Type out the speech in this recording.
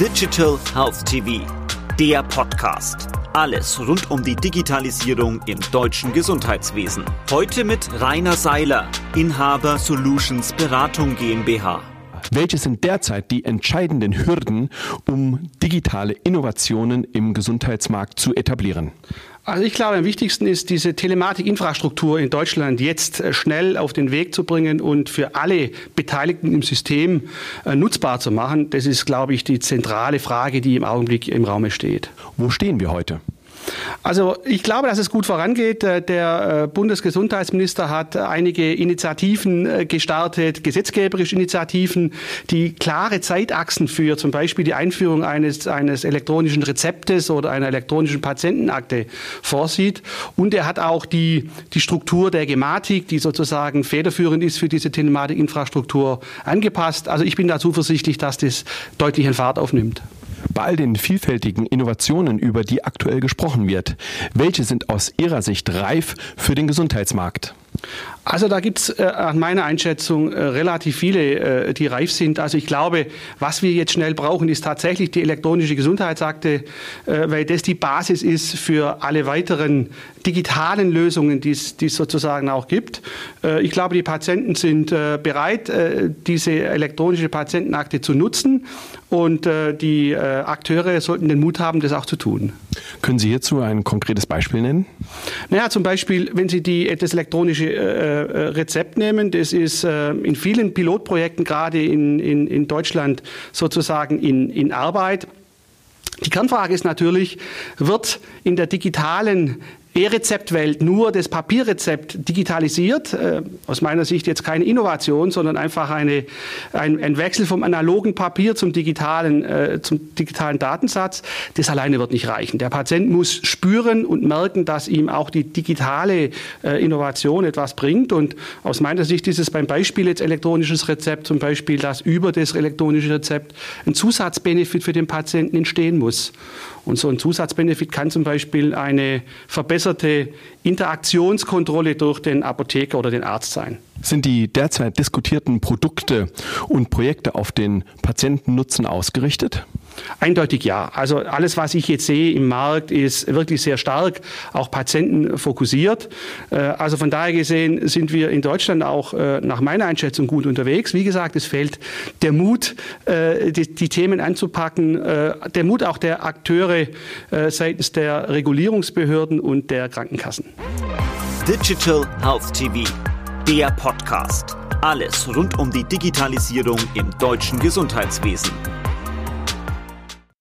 Digital Health TV, der Podcast. Alles rund um die Digitalisierung im deutschen Gesundheitswesen. Heute mit Rainer Seiler, Inhaber Solutions Beratung GmbH. Welche sind derzeit die entscheidenden Hürden, um digitale Innovationen im Gesundheitsmarkt zu etablieren? Also ich glaube, am wichtigsten ist, diese Telematikinfrastruktur in Deutschland jetzt äh, schnell auf den Weg zu bringen und für alle Beteiligten im System äh, nutzbar zu machen. Das ist, glaube ich, die zentrale Frage, die im Augenblick im Raum steht. Wo stehen wir heute? Also ich glaube, dass es gut vorangeht. Äh, der äh, Bundesgesundheitsminister hat einige Initiativen äh, gestartet, gesetzgeberische Initiativen, die klare Zeitachsen für zum Beispiel die Einführung eines, eines elektronischen Rezeptes oder einer elektronischen Patientenakte vorsieht. Und er hat auch die, die Struktur der Gematik, die sozusagen federführend ist für diese Telematikinfrastruktur, angepasst. Also ich bin da zuversichtlich, dass das deutlich in Fahrt aufnimmt. Bei all den vielfältigen Innovationen, über die aktuell gesprochen wird, welche sind aus Ihrer Sicht reif für den Gesundheitsmarkt? Also da gibt es äh, an meiner Einschätzung äh, relativ viele, äh, die reif sind. Also ich glaube, was wir jetzt schnell brauchen, ist tatsächlich die elektronische Gesundheitsakte, äh, weil das die Basis ist für alle weiteren digitalen Lösungen, die es sozusagen auch gibt. Äh, ich glaube, die Patienten sind äh, bereit, diese elektronische Patientenakte zu nutzen und die Akteure sollten den Mut haben, das auch zu tun. Können Sie hierzu ein konkretes Beispiel nennen? Naja, zum Beispiel, wenn Sie die, das elektronische äh, Rezept nehmen, das ist äh, in vielen Pilotprojekten gerade in, in, in Deutschland sozusagen in, in Arbeit. Die Kernfrage ist natürlich, wird in der digitalen E-Rezeptwelt nur das Papierrezept digitalisiert. Äh, aus meiner Sicht jetzt keine Innovation, sondern einfach eine, ein, ein Wechsel vom analogen Papier zum digitalen, äh, zum digitalen Datensatz. Das alleine wird nicht reichen. Der Patient muss spüren und merken, dass ihm auch die digitale äh, Innovation etwas bringt. Und aus meiner Sicht ist es beim Beispiel jetzt elektronisches Rezept zum Beispiel, dass über das elektronische Rezept ein Zusatzbenefit für den Patienten entstehen muss. Und so ein Zusatzbenefit kann zum Beispiel eine verbesserte Interaktionskontrolle durch den Apotheker oder den Arzt sein. Sind die derzeit diskutierten Produkte und Projekte auf den Patientennutzen ausgerichtet? Eindeutig ja. Also alles, was ich jetzt sehe im Markt, ist wirklich sehr stark auch patientenfokussiert. Äh, also von daher gesehen sind wir in Deutschland auch äh, nach meiner Einschätzung gut unterwegs. Wie gesagt, es fehlt der Mut, äh, die Themen anzupacken, der Mut auch der Akteure seitens der Regulierungsbehörden und der Krankenkassen. Digital Health TV, der Podcast. Alles rund um die Digitalisierung im deutschen Gesundheitswesen.